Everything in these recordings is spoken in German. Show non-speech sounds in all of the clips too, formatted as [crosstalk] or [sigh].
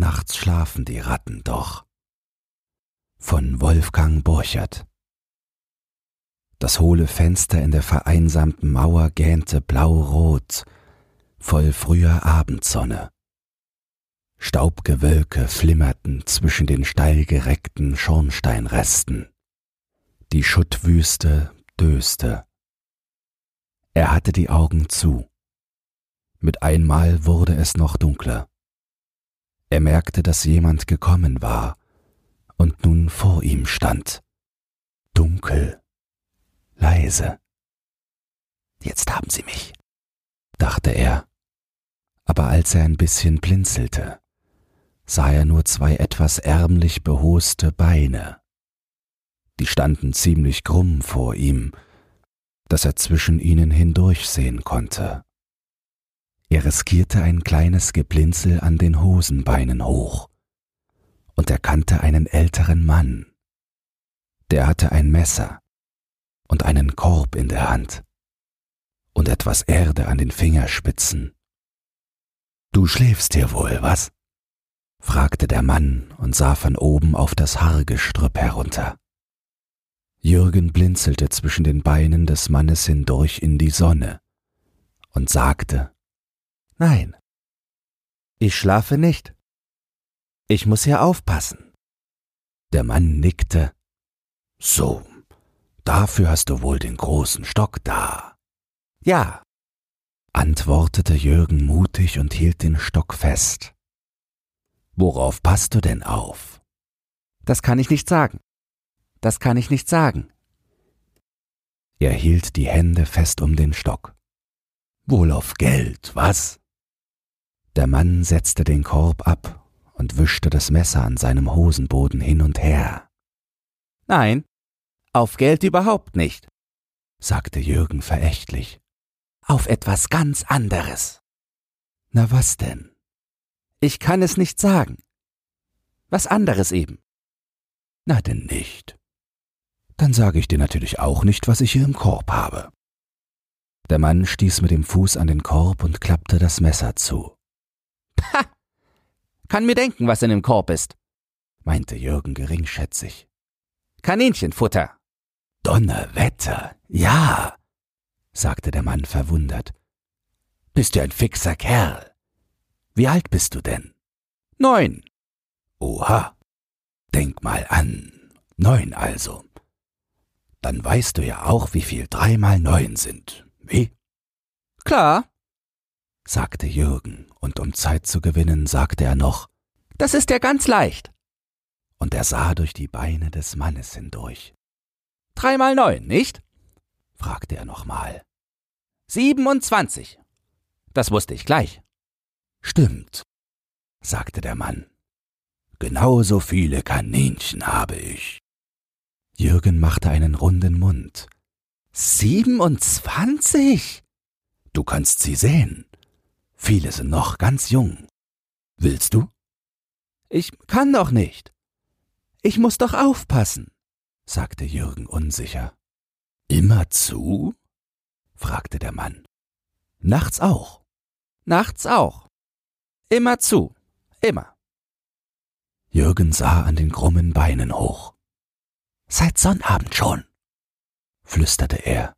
Nachts schlafen die Ratten doch. Von Wolfgang Borchert Das hohle Fenster in der vereinsamten Mauer gähnte blau-rot, voll früher Abendsonne. Staubgewölke flimmerten zwischen den steil gereckten Schornsteinresten. Die Schuttwüste döste. Er hatte die Augen zu. Mit einmal wurde es noch dunkler. Er merkte, dass jemand gekommen war und nun vor ihm stand. Dunkel, leise. Jetzt haben sie mich, dachte er. Aber als er ein bisschen blinzelte, sah er nur zwei etwas ärmlich behoste Beine. Die standen ziemlich krumm vor ihm, dass er zwischen ihnen hindurchsehen konnte. Er riskierte ein kleines Geblinzel an den Hosenbeinen hoch und erkannte einen älteren Mann. Der hatte ein Messer und einen Korb in der Hand und etwas Erde an den Fingerspitzen. Du schläfst hier wohl, was? fragte der Mann und sah von oben auf das Haargestrüpp herunter. Jürgen blinzelte zwischen den Beinen des Mannes hindurch in die Sonne und sagte Nein. Ich schlafe nicht. Ich muss hier aufpassen. Der Mann nickte. So, dafür hast du wohl den großen Stock da. Ja, antwortete Jürgen mutig und hielt den Stock fest. Worauf passt du denn auf? Das kann ich nicht sagen. Das kann ich nicht sagen. Er hielt die Hände fest um den Stock. Wohl auf Geld, was? Der Mann setzte den Korb ab und wischte das Messer an seinem Hosenboden hin und her. Nein, auf Geld überhaupt nicht, sagte Jürgen verächtlich. Auf etwas ganz anderes. Na was denn? Ich kann es nicht sagen. Was anderes eben. Na denn nicht. Dann sage ich dir natürlich auch nicht, was ich hier im Korb habe. Der Mann stieß mit dem Fuß an den Korb und klappte das Messer zu. Ha! [laughs] Kann mir denken, was in dem Korb ist, meinte Jürgen geringschätzig. Kaninchenfutter. Donnerwetter, ja, sagte der Mann verwundert. Bist du ein fixer Kerl? Wie alt bist du denn? Neun. Oha. Denk mal an. Neun also. Dann weißt du ja auch, wie viel drei mal neun sind. Wie? Klar, sagte Jürgen, und um Zeit zu gewinnen, sagte er noch Das ist ja ganz leicht. Und er sah durch die Beine des Mannes hindurch. Dreimal neun, nicht? fragte er nochmal. Siebenundzwanzig. Das wusste ich gleich. Stimmt, sagte der Mann. Genauso viele Kaninchen habe ich. Jürgen machte einen runden Mund. Siebenundzwanzig? Du kannst sie sehen. Viele sind noch ganz jung. Willst du? Ich kann doch nicht. Ich muss doch aufpassen, sagte Jürgen unsicher. Immer zu? fragte der Mann. Nachts auch. Nachts auch. Immer zu. Immer. Jürgen sah an den krummen Beinen hoch. Seit Sonnabend schon, flüsterte er.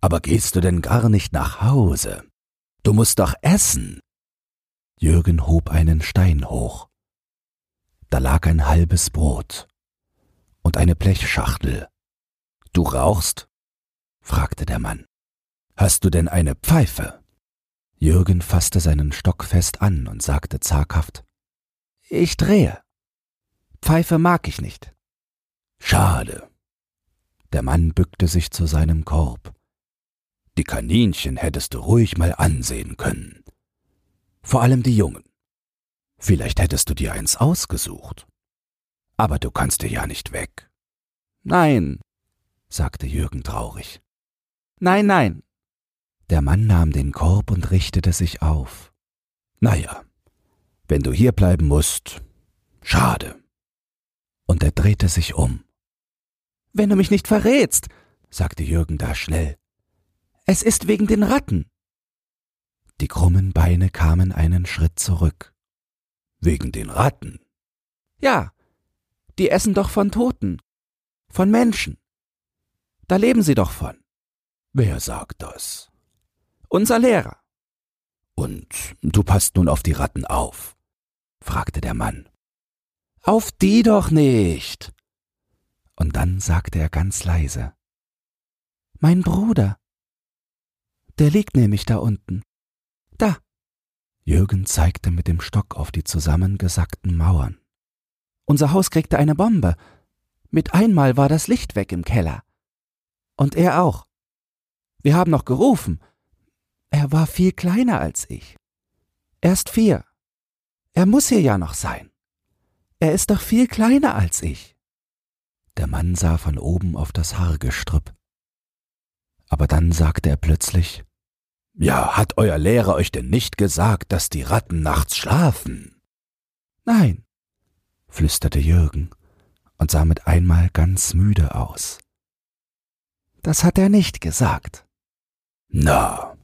Aber gehst du denn gar nicht nach Hause? Du musst doch essen. Jürgen hob einen Stein hoch. Da lag ein halbes Brot und eine Blechschachtel. Du rauchst? fragte der Mann. Hast du denn eine Pfeife? Jürgen fasste seinen Stock fest an und sagte zaghaft Ich drehe. Pfeife mag ich nicht. Schade. Der Mann bückte sich zu seinem Korb. Die Kaninchen hättest du ruhig mal ansehen können. Vor allem die Jungen. Vielleicht hättest du dir eins ausgesucht. Aber du kannst dir ja nicht weg. Nein, sagte Jürgen traurig. Nein, nein. Der Mann nahm den Korb und richtete sich auf. Na ja, wenn du hier bleiben musst, schade. Und er drehte sich um. Wenn du mich nicht verrätst, sagte Jürgen da schnell, es ist wegen den Ratten. Die krummen Beine kamen einen Schritt zurück. Wegen den Ratten? Ja, die essen doch von Toten, von Menschen. Da leben sie doch von. Wer sagt das? Unser Lehrer. Und du passt nun auf die Ratten auf? fragte der Mann. Auf die doch nicht. Und dann sagte er ganz leise. Mein Bruder. Der liegt nämlich da unten. Da. Jürgen zeigte mit dem Stock auf die zusammengesackten Mauern. Unser Haus kriegte eine Bombe. Mit einmal war das Licht weg im Keller. Und er auch. Wir haben noch gerufen. Er war viel kleiner als ich. Erst vier. Er muss hier ja noch sein. Er ist doch viel kleiner als ich. Der Mann sah von oben auf das Haargestrüpp. Aber dann sagte er plötzlich, Ja, hat euer Lehrer euch denn nicht gesagt, dass die Ratten nachts schlafen? Nein, flüsterte Jürgen und sah mit einmal ganz müde aus. Das hat er nicht gesagt. Na,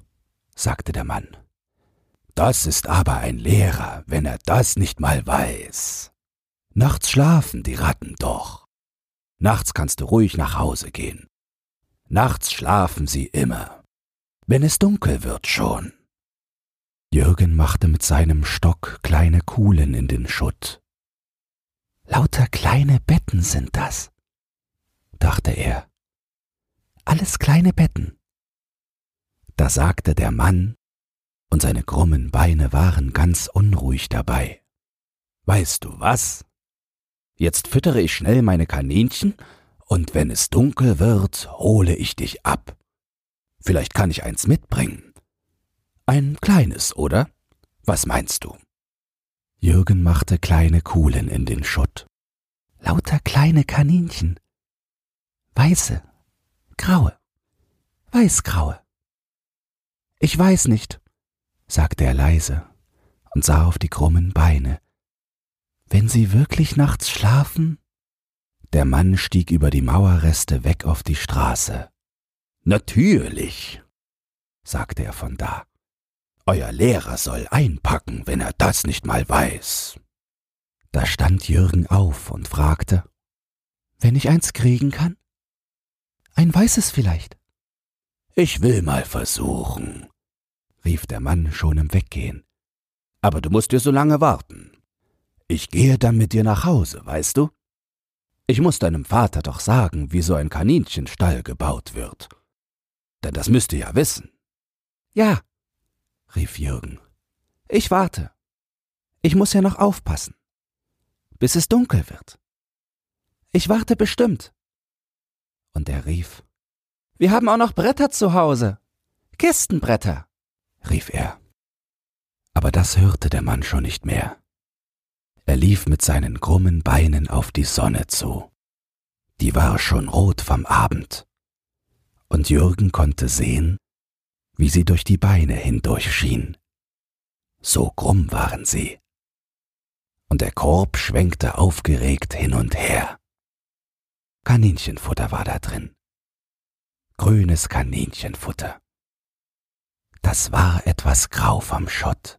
sagte der Mann, das ist aber ein Lehrer, wenn er das nicht mal weiß. Nachts schlafen die Ratten doch. Nachts kannst du ruhig nach Hause gehen. Nachts schlafen sie immer. Wenn es dunkel wird schon. Jürgen machte mit seinem Stock kleine Kuhlen in den Schutt. Lauter kleine Betten sind das, dachte er. Alles kleine Betten. Da sagte der Mann, und seine krummen Beine waren ganz unruhig dabei. Weißt du was? Jetzt füttere ich schnell meine Kaninchen, und wenn es dunkel wird, hole ich dich ab. Vielleicht kann ich eins mitbringen. Ein kleines, oder? Was meinst du? Jürgen machte kleine Kuhlen in den Schutt. Lauter kleine Kaninchen. Weiße, graue, weißgraue. Ich weiß nicht, sagte er leise und sah auf die krummen Beine, wenn Sie wirklich nachts schlafen? Der Mann stieg über die Mauerreste weg auf die Straße. Natürlich, sagte er von da. Euer Lehrer soll einpacken, wenn er das nicht mal weiß. Da stand Jürgen auf und fragte, Wenn ich eins kriegen kann? Ein weißes vielleicht. Ich will mal versuchen, rief der Mann schon im Weggehen. Aber du musst dir so lange warten. Ich gehe dann mit dir nach Hause, weißt du? Ich muss deinem Vater doch sagen, wie so ein Kaninchenstall gebaut wird. Denn das müsst ihr ja wissen. Ja, rief Jürgen. Ich warte. Ich muss ja noch aufpassen. Bis es dunkel wird. Ich warte bestimmt. Und er rief, Wir haben auch noch Bretter zu Hause. Kistenbretter, rief er. Aber das hörte der Mann schon nicht mehr. Er lief mit seinen krummen Beinen auf die Sonne zu. Die war schon rot vom Abend. Und Jürgen konnte sehen, wie sie durch die Beine hindurch schien. So krumm waren sie. Und der Korb schwenkte aufgeregt hin und her. Kaninchenfutter war da drin. Grünes Kaninchenfutter. Das war etwas grau vom Schott.